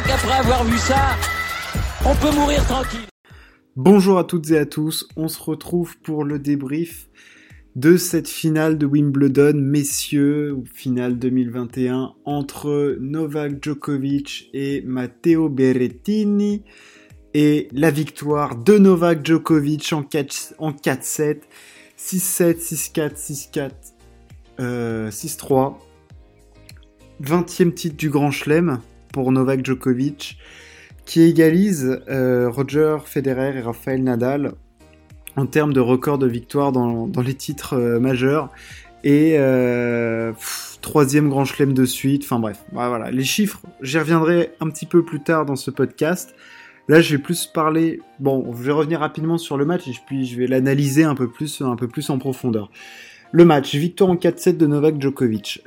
crois qu'après avoir vu ça, on peut mourir tranquille. Bonjour à toutes et à tous, on se retrouve pour le débrief de cette finale de Wimbledon, messieurs, finale 2021 entre Novak Djokovic et Matteo Berrettini et la victoire de Novak Djokovic en 4-7, 6-7, 6-4, 6-4, 6-3. 20e titre du Grand Chelem pour Novak Djokovic qui égalise euh, Roger Federer et Rafael Nadal en termes de record de victoire dans, les titres euh, majeurs. Et euh, troisième grand chelem de suite. Enfin bref, voilà. Les chiffres, j'y reviendrai un petit peu plus tard dans ce podcast. Là, je vais plus parler. Bon, je vais revenir rapidement sur le match et puis je vais l'analyser un peu plus, un peu plus en profondeur. Le match, victoire en 4-7 de Novak Djokovic.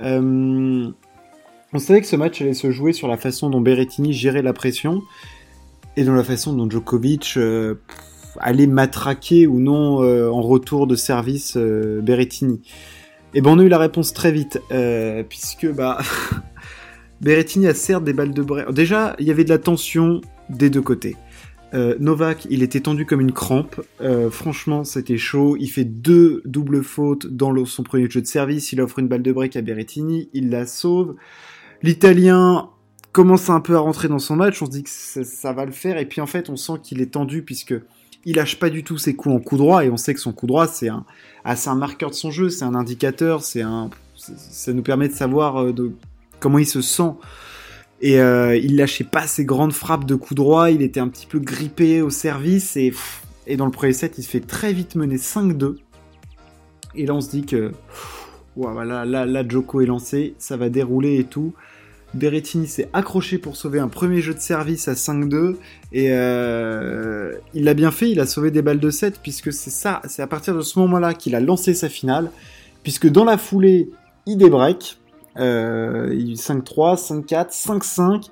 On savait que ce match allait se jouer sur la façon dont Berrettini gérait la pression et dans la façon dont Djokovic euh, allait matraquer ou non euh, en retour de service euh, Berrettini. Et ben on a eu la réponse très vite, puisque bah a certes des balles de break. Déjà, il y avait de la tension des deux côtés. Novak, il était tendu comme une crampe. franchement, c'était chaud. Il fait deux doubles fautes dans son premier jeu de service. Il offre une balle de break à Berrettini. Il la sauve. L'Italien commence un peu à rentrer dans son match, on se dit que ça, va le faire, et puis en fait on sent qu'il est tendu puisque il lâche pas du tout ses coups en coup droit, et on sait que son coup droit c'est un, ah, un marqueur de son jeu, c'est un indicateur, c'est un, ça nous permet de savoir euh, comment il se sent. Et euh, il lâchait pas ses grandes frappes de coup droit, il était un petit peu grippé au service, et, et dans le premier set il se fait très vite mener 5-2. Et là on se dit que, voilà, là, là Joko est lancé, ça va dérouler et tout. Berrettini s'est accroché pour sauver un premier jeu de service à 5-2 et euh, il l'a bien fait, il a sauvé des balles de 7 puisque c'est ça, c'est à partir de ce moment-là qu'il a lancé sa finale puisque dans la foulée il débreak, euh, 5-3, 5-4, 5-5,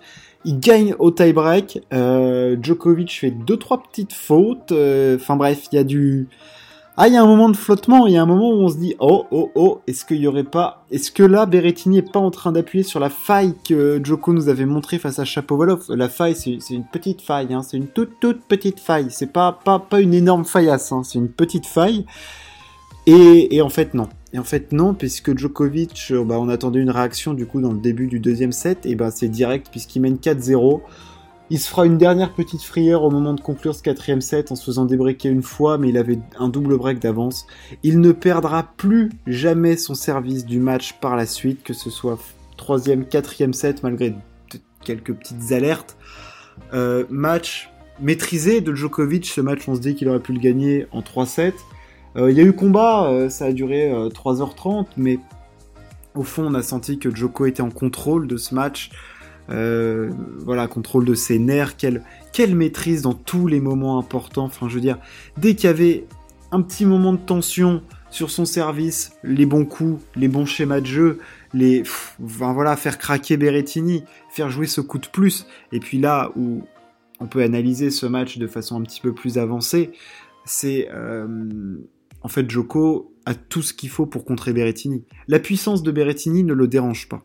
il gagne au tie-break, euh, Djokovic fait 2-3 petites fautes, euh, enfin bref, il y a du ah, il y a un moment de flottement, il y a un moment où on se dit oh oh oh, est-ce qu'il y aurait pas, est-ce que là Berrettini est pas en train d'appuyer sur la faille que Joko nous avait montré face à Chapovalov? La faille, c'est une petite faille, hein, c'est une toute toute petite faille, c'est pas pas pas une énorme faillasse, hein, c'est une petite faille. Et, et, en fait non. Et en fait non, puisque Djokovic, euh, bah, on attendait une réaction du coup dans le début du deuxième set, et bah c'est direct puisqu'il mène 4-0. Il se fera une dernière petite frayeur au moment de conclure ce quatrième set en se faisant débreaker une fois, mais il avait un double break d'avance. Il ne perdra plus jamais son service du match par la suite, que ce soit troisième, quatrième set, malgré quelques petites alertes. Euh, match maîtrisé de Djokovic, ce match on se dit qu'il aurait pu le gagner en 3-7. Euh, il y a eu combat, euh, ça a duré 3h30, mais au fond on a senti que Djoko était en contrôle de ce match. Euh, voilà, contrôle de ses nerfs, quelle, maîtrise dans tous les moments importants. Enfin, je veux dire, dès qu'il y avait un petit moment de tension sur son service, les bons coups, les bons schémas de jeu, les, voilà, faire craquer Berrettini, faire jouer ce coup de plus. Et puis là où on peut analyser ce match de façon un petit peu plus avancée, c'est euh, en fait Joko a tout ce qu'il faut pour contrer Berrettini. La puissance de Berrettini ne le dérange pas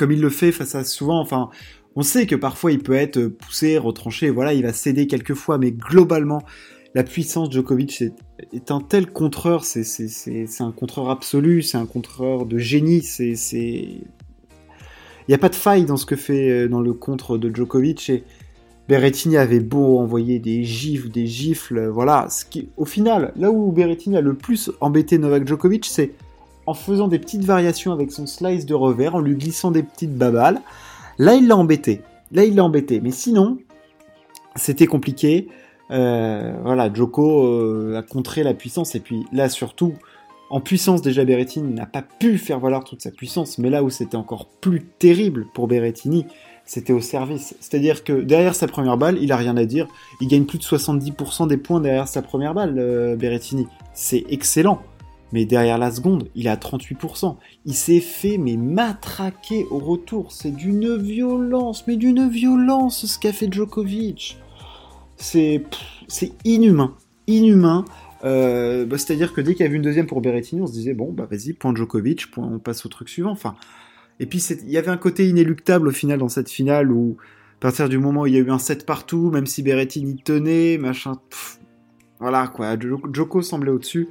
comme il le fait face à souvent, enfin, on sait que parfois il peut être poussé, retranché, voilà, il va céder quelques fois, mais globalement, la puissance de Djokovic est, un tel contreur, c'est un contreur absolu, c'est un contreur de génie, c'est... Il n'y a pas de faille dans ce que fait euh, dans le contre de Djokovic, et Berrettini avait beau envoyer des gifles, des gifles, voilà, ce qui, au final, là où Berrettini a le plus embêté Novak Djokovic, c'est en faisant des petites variations avec son slice de revers, en lui glissant des petites babales. Là, il l'a embêté. Là, il l'a embêté. Mais sinon, c'était compliqué. Euh, voilà, Joko euh, a contré la puissance. Et puis là, surtout, en puissance, déjà, Berrettini n'a pas pu faire valoir toute sa puissance. Mais là où c'était encore plus terrible pour Berrettini, c'était au service. C'est-à-dire que derrière sa première balle, il a rien à dire. Il gagne plus de 70% des points derrière sa première balle, euh, Berrettini. C'est excellent. Mais derrière la seconde, il est à 38%. Il s'est fait mais matraquer au retour. C'est d'une violence, mais d'une violence ce qu'a fait Djokovic. C'est c'est inhumain, inhumain. Euh, bah, c'est-à-dire que dès qu'il y avait une deuxième pour Berrettini, on se disait bon bah vas-y point Djokovic, point, on passe au truc suivant. Enfin, Et puis il y avait un côté inéluctable au final dans cette finale où à partir du moment où il y a eu un set partout, même si Berrettini tenait, machin, voilà quoi, Joko semblait au-dessus.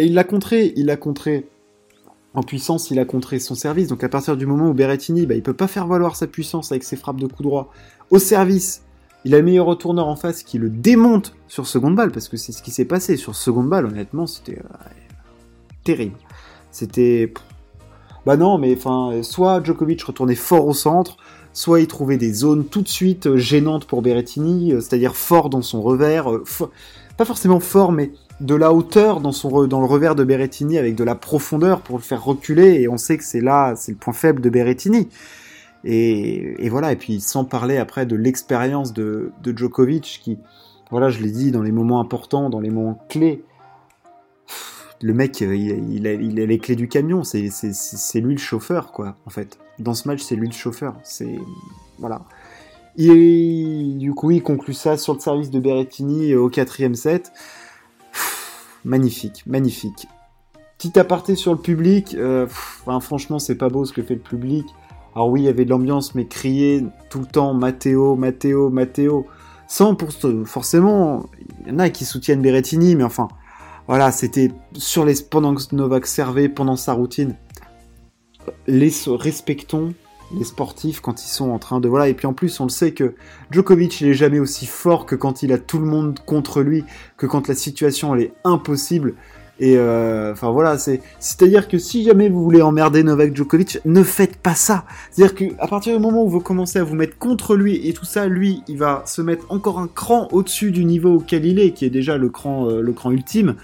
Et il l'a contré, il l'a contré en puissance, il a contré son service. Donc à partir du moment où Berrettini, bah, il peut pas faire valoir sa puissance avec ses frappes de coup droit au service, il a le meilleur retourneur en face qui le démonte sur seconde balle, parce que c'est ce qui s'est passé. Sur seconde balle, honnêtement, c'était euh, terrible. C'était. Bah non, mais enfin, soit Djokovic retournait fort au centre, soit il trouvait des zones tout de suite euh, gênantes pour Berrettini, euh, c'est-à-dire fort dans son revers, pas forcément fort, mais de la hauteur dans, son dans le revers de Berrettini avec de la profondeur pour le faire reculer, et on sait que c'est là, c'est le point faible de Berrettini. Et, voilà, et puis sans parler après de l'expérience de, Djokovic qui, voilà, je l'ai dit, dans les moments importants, dans les moments clés, le mec, il, a, les clés du camion, c'est lui le chauffeur, quoi, en fait. Dans ce match, c'est lui le chauffeur. C'est. Voilà. Et du coup, il conclut ça sur le service de Berrettini au quatrième set. Magnifique, magnifique. Petit aparté sur le public, euh, franchement, c'est pas beau ce que fait le public. Alors oui, il y avait de l'ambiance, mais crier tout le temps Matteo, Matteo, Matteo, sans pour forcément, il y en a qui soutiennent Berrettini, mais enfin, voilà, c'était sur les pendant que Novak servait, pendant sa routine. Les respectons les sportifs quand ils sont en train de voilà et puis en plus on le sait que Djokovic il est jamais aussi fort que quand il a tout le monde contre lui que quand la situation elle est impossible et euh, enfin voilà, c'est c'est-à-dire que si jamais vous voulez emmerder Novak Djokovic, ne faites pas ça. C'est-à-dire que à partir du moment où vous commencez à vous mettre contre lui et tout ça, lui, il va se mettre encore un cran au-dessus du niveau auquel il est, qui est déjà le cran euh, le cran ultime.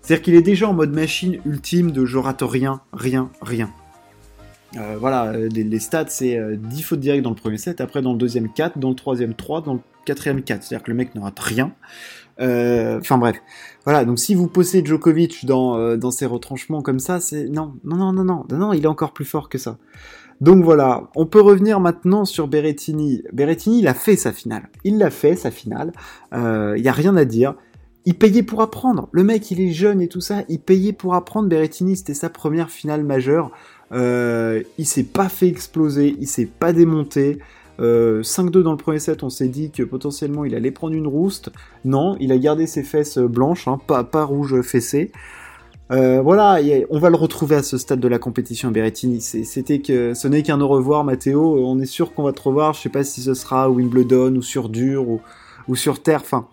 C'est-à-dire qu'il est déjà en mode machine ultime de je rate rien, rien, rien. Euh, voilà, les, stats, c'est 10 fautes directes dans le premier set, après dans le deuxième 4, dans le troisième 3, dans le quatrième 4. C'est-à-dire que le mec ne rate rien. Enfin bref. Voilà, donc si vous posez Djokovic dans, euh, dans ses retranchements comme ça, c'est non, non, non, non, non, non, il est encore plus fort que ça. Donc voilà, on peut revenir maintenant sur Berrettini. Berrettini, il a fait sa finale. Il l'a fait, sa finale. Il euh, n'y a rien à dire. Il payait pour apprendre. Le mec, il est jeune et tout ça. Il payait pour apprendre. Berrettini, c'était sa première finale majeure. Euh, il s'est pas fait exploser. Il s'est pas démonté. 5-2 euh, dans le premier set, on s'est dit que potentiellement il allait prendre une rouste. Non, il a gardé ses fesses blanches, hein, pas, pas rouge fessé. Euh, voilà, on va le retrouver à ce stade de la compétition Berrettini. C'était que ce n'est qu'un au revoir, Matteo. On est sûr qu'on va te revoir. Je sais pas si ce sera Wimbledon ou sur dur ou, sur terre. Enfin,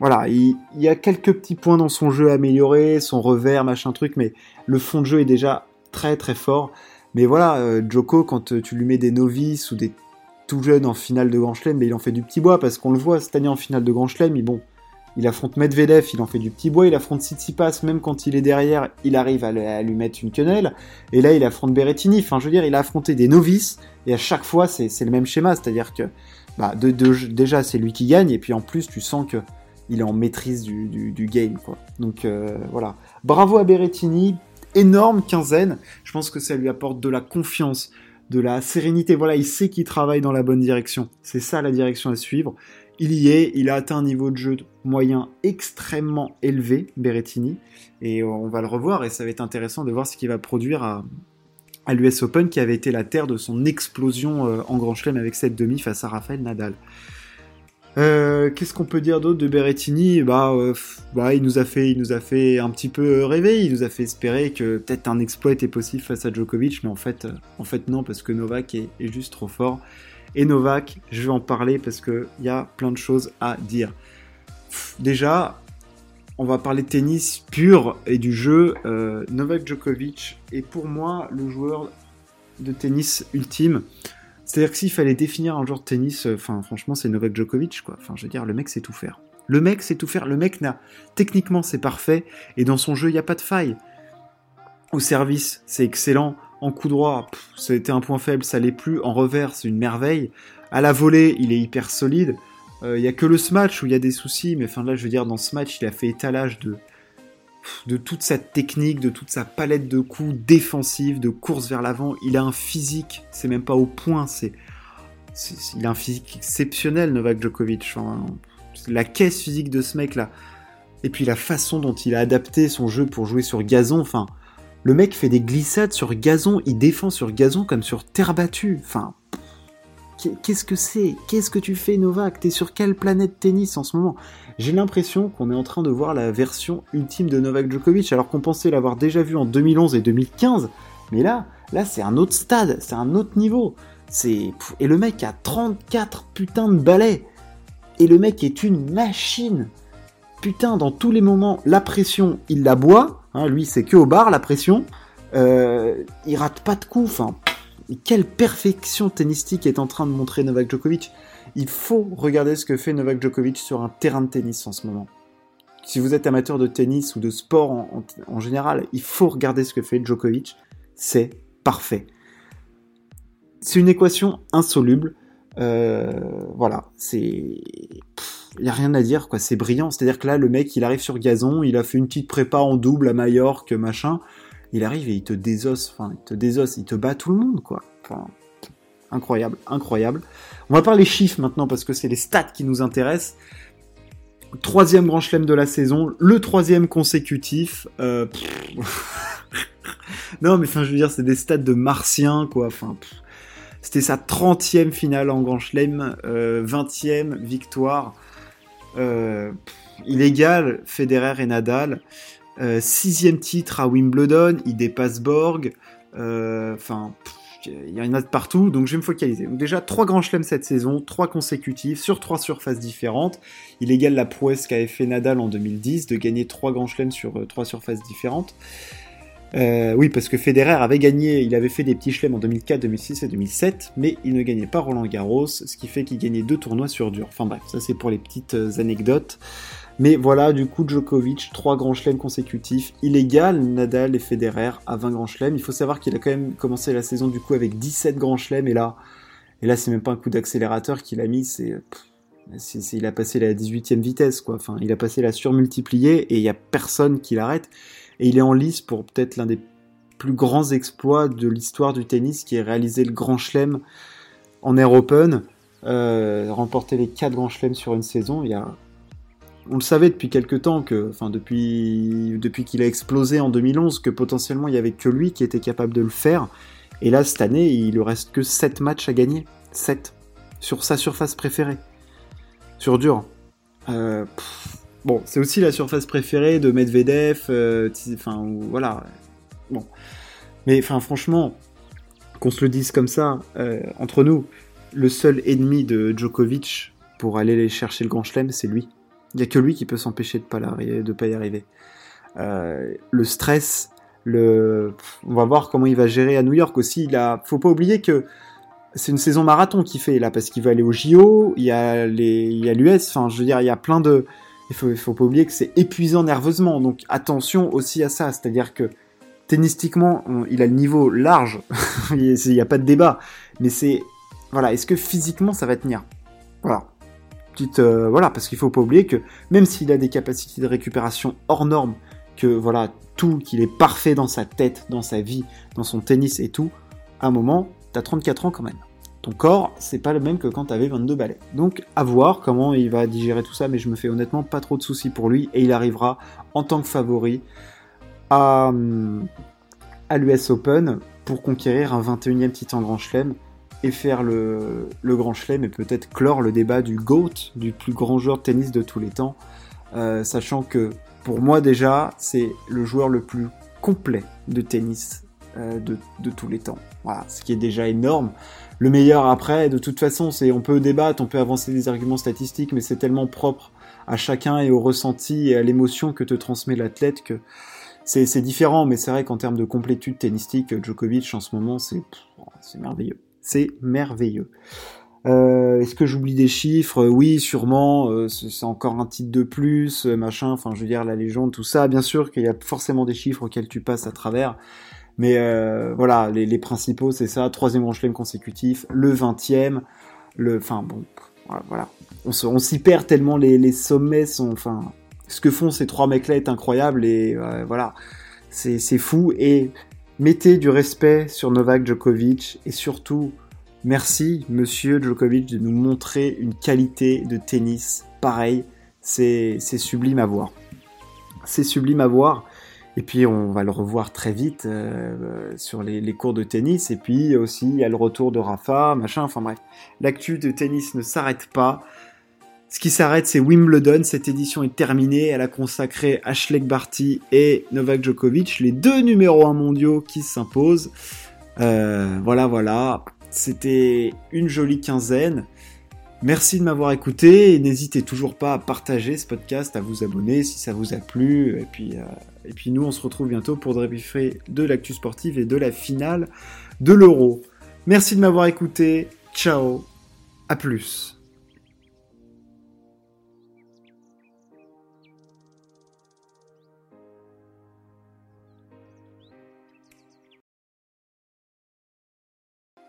voilà, il, y a quelques petits points dans son jeu amélioré, son revers, machin truc, mais le fond de jeu est déjà très très fort. Mais voilà, euh, Joko, quand tu lui mets des novices ou des tout jeune en finale de Grand Chelem, mais il en fait du petit bois parce qu'on le voit cette année en finale de Grand Chelem, il, bon, il affronte Medvedev, il en fait du petit bois, il affronte Tsitsipas, même quand il est derrière, il arrive à, lui mettre une quenelle, et là il affronte Berrettini, enfin je veux dire, il a affronté des novices, et à chaque fois c'est le même schéma, c'est-à-dire que bah, déjà c'est lui qui gagne, et puis en plus tu sens que il est en maîtrise du, game, quoi. Donc euh, voilà. Bravo à Berrettini, énorme quinzaine, je pense que ça lui apporte de la confiance, de la sérénité. Voilà, il sait qu'il travaille dans la bonne direction. C'est ça la direction à suivre. Il y est, il a atteint un niveau de jeu moyen extrêmement élevé, Berrettini, et on va le revoir, et ça va être intéressant de voir ce qu'il va produire à, à l'US Open, qui avait été la terre de son explosion euh, en Grand Chelem avec cette demi face à Rafael Nadal. Euh, qu'est-ce qu'on peut dire d'autre de Berrettini? Bah, euh, bah, il nous a fait, il nous a fait un petit peu rêver. Il nous a fait espérer que peut-être un exploit était possible face à Djokovic, mais en fait, euh, en fait non, parce que Novak est, juste trop fort. Et Novak, je vais en parler parce que il y a plein de choses à dire. Déjà, on va parler de tennis pur et du jeu. Novak Djokovic est pour moi le joueur de tennis ultime. C'est-à-dire que s'il fallait définir un joueur de tennis, euh, enfin franchement c'est Novak Djokovic quoi. Enfin je veux dire le mec sait tout faire. Le mec sait tout faire. Le mec n'a techniquement c'est parfait et dans son jeu il n'y a pas de faille. Au service c'est excellent. En coup droit été un point faible, ça l'est plus. En revers c'est une merveille. À la volée il est hyper solide. Euh, il n'y a que le smash où il y a des soucis, mais là je veux dire dans ce match il a fait étalage de de toute sa technique, de toute sa palette de coups défensifs, de course vers l'avant. Il a un physique, c'est même pas au point, c'est, il a un physique exceptionnel, Novak Djokovic. la caisse physique de ce mec-là. Et puis la façon dont il a adapté son jeu pour jouer sur gazon, enfin, Le mec fait des glissades sur gazon, il défend sur gazon comme sur terre battue. Enfin, qu'est-ce que c'est? Qu'est-ce que tu fais Novak? T'es sur quelle planète tennis en ce moment? J'ai l'impression qu'on est en train de voir la version ultime de Novak Djokovic alors qu'on pensait l'avoir déjà vu en 2011 et 2015. Mais là, là c'est un autre stade, c'est un autre niveau. C'est et le mec a 34 putains de balais. Et le mec est une machine. Putain, dans tous les moments, la pression, il la boit. Hein, lui, c'est que au bar, la pression. Euh, il rate pas de coups. Enfin, quelle perfection tennistique est en train de montrer Novak Djokovic. Il faut regarder ce que fait Novak Djokovic sur un terrain de tennis en ce moment. Si vous êtes amateur de tennis ou de sport en, général, il faut regarder ce que fait Djokovic. C'est parfait. C'est une équation insoluble. Euh, voilà, c'est il y a rien à dire quoi, c'est brillant. C'est-à-dire que là le mec, il arrive sur gazon, il a fait une petite prépa en double à Majorque, machin il arrive et il te désosse, il te bat tout le monde, quoi. Enfin, incroyable, incroyable. On va parler chiffres maintenant parce que c'est les stats qui nous intéressent. Troisième grand chelem de la saison, le troisième consécutif. Euh, non, mais enfin, je veux dire, c'est des stats de martien, quoi. Enfin, c'était sa 30e finale en grand chelem, euh, 20e victoire. Euh, il égale Federer et Nadal. Euh, sixième titre à Wimbledon, il dépasse Borg. Euh, enfin, il y en a de partout, donc je vais me focaliser. Donc déjà, trois grands chelems cette saison, trois consécutifs, sur trois surfaces différentes. Il égale la prouesse qu'avait fait Nadal en 2010, de gagner trois grands chelems sur euh, trois surfaces différentes. Oui, parce que Federer avait gagné, il avait fait des petits chelems en 2004, 2006 et 2007, mais il ne gagnait pas Roland Garros, ce qui fait qu'il gagnait deux tournois sur dur. Enfin bref, ça c'est pour les petites anecdotes. Mais voilà, du coup, Djokovic, 3 grands chelems consécutifs, illégal, Nadal et Federer à 20 grands chelems. Il faut savoir qu'il a quand même commencé la saison du coup avec 17 grands chelems, et là, et là c'est même pas un coup d'accélérateur qu'il a mis, c'est, il a passé la 18e vitesse, quoi. Enfin, il a passé la surmultipliée, et il y a personne qui l'arrête. Et il est en lice pour peut-être l'un des plus grands exploits de l'histoire du tennis, qui est réalisé le grand chelem en Air Open, euh, remporter les 4 grands chelems sur une saison. Il y a on le savait depuis quelques temps que, enfin depuis, depuis qu'il a explosé en 2011, que potentiellement il y avait que lui qui était capable de le faire. Et là, cette année, il lui reste que 7 matchs à gagner. 7. Sur sa surface préférée. Sur dur. Euh, bon, c'est aussi la surface préférée de Medvedev. Euh, enfin, voilà. Bon. Mais enfin, franchement, qu'on se le dise comme ça, euh, entre nous, le seul ennemi de Djokovic pour aller chercher le grand chelem, c'est lui. Il n'y a que lui qui peut s'empêcher de de pas y arriver. Euh, le stress, le, on va voir comment il va gérer à New York aussi. Il a, faut pas oublier que c'est une saison marathon qu'il fait là parce qu'il va aller au JO. Il y a les, il y a l'US. Enfin, je veux dire, il y a plein de, il faut, faut pas oublier que c'est épuisant nerveusement. Donc attention aussi à ça. C'est-à-dire que tennistiquement, il a le niveau large. il n'y a pas de débat. Mais c'est, voilà, est-ce que physiquement ça va tenir? Voilà. Euh, voilà, parce qu'il faut pas oublier que même s'il a des capacités de récupération hors normes, que voilà, tout, qu'il est parfait dans sa tête, dans sa vie, dans son tennis et tout, à un moment, t'as 34 ans quand même. Corps, c'est pas le même que quand t'avais 22 balais. Donc, à voir comment il va digérer tout ça, mais je me fais honnêtement pas trop de soucis pour lui, et il arrivera en tant que favori à, à l'US Open pour conquérir un 21e titre en Grand Chelem et faire le, grand chelem et peut-être clore le débat du GOAT, du plus grand joueur de tennis de tous les temps, euh, sachant que pour moi déjà, c'est le joueur le plus complet de tennis euh, de, tous les temps. Voilà, ce qui est déjà énorme. Le meilleur après, de toute façon, c'est on peut débattre, on peut avancer des arguments statistiques, mais c'est tellement propre à chacun et au ressenti et à l'émotion que te transmet l'athlète que c'est différent, mais c'est vrai qu'en termes de complétude tennistique, Djokovic en ce moment, c'est merveilleux. C'est merveilleux. Euh, est-ce que j'oublie des chiffres? Oui, sûrement. Euh, c'est encore un titre de plus, machin. Enfin, je veux dire, la légende, tout ça. Bien sûr qu'il y a forcément des chiffres auxquels tu passes à travers. Mais voilà, les, principaux, c'est ça. Troisième grand chelem consécutif, le vingtième. Le, enfin bon, voilà. On s'y perd tellement les, sommets sont, enfin, ce que font ces trois mecs-là est incroyable et voilà, c'est fou. Et Mettez du respect sur Novak Djokovic et surtout, merci Monsieur Djokovic de nous montrer une qualité de tennis pareil. C'est sublime à voir. C'est sublime à voir. Et puis on va le revoir très vite euh, sur les, les, cours de tennis. Et puis aussi il y a le retour de Rafa, machin. Enfin bref, l'actu de tennis ne s'arrête pas. Ce qui s'arrête, c'est Wimbledon. Cette édition est terminée. Elle a consacré Ashley Barty et Novak Djokovic, les deux numéros 1 mondiaux qui s'imposent. Euh, voilà, voilà. C'était une jolie quinzaine. Merci de m'avoir écouté et n'hésitez toujours pas à partager ce podcast, à vous abonner si ça vous a plu. Et puis, euh, et puis nous, on se retrouve bientôt pour débriefer de l'actu sportive et de la finale de l'Euro. Merci de m'avoir écouté. Ciao. À plus.